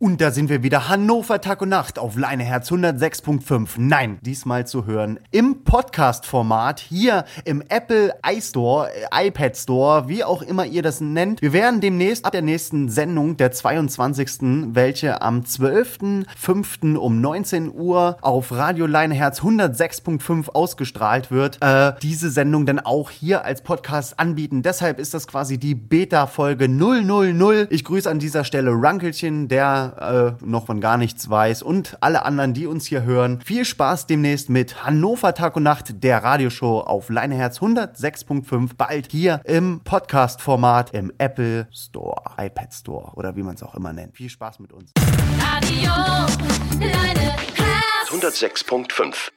Und da sind wir wieder. Hannover Tag und Nacht auf Leineherz 106.5. Nein, diesmal zu hören im Podcast-Format hier im Apple iStore, äh, iPad Store, wie auch immer ihr das nennt. Wir werden demnächst ab der nächsten Sendung, der 22., welche am 12.05. um 19 Uhr auf Radio Leineherz 106.5 ausgestrahlt wird, äh, diese Sendung dann auch hier als Podcast anbieten. Deshalb ist das quasi die Beta-Folge 000. Ich grüße an dieser Stelle Rankelchen, der äh, noch von gar nichts weiß und alle anderen, die uns hier hören. Viel Spaß demnächst mit Hannover Tag und Nacht, der Radioshow auf Leineherz 106.5, bald hier im Podcast-Format im Apple Store, iPad Store oder wie man es auch immer nennt. Viel Spaß mit uns. Radio Leineherz 106.5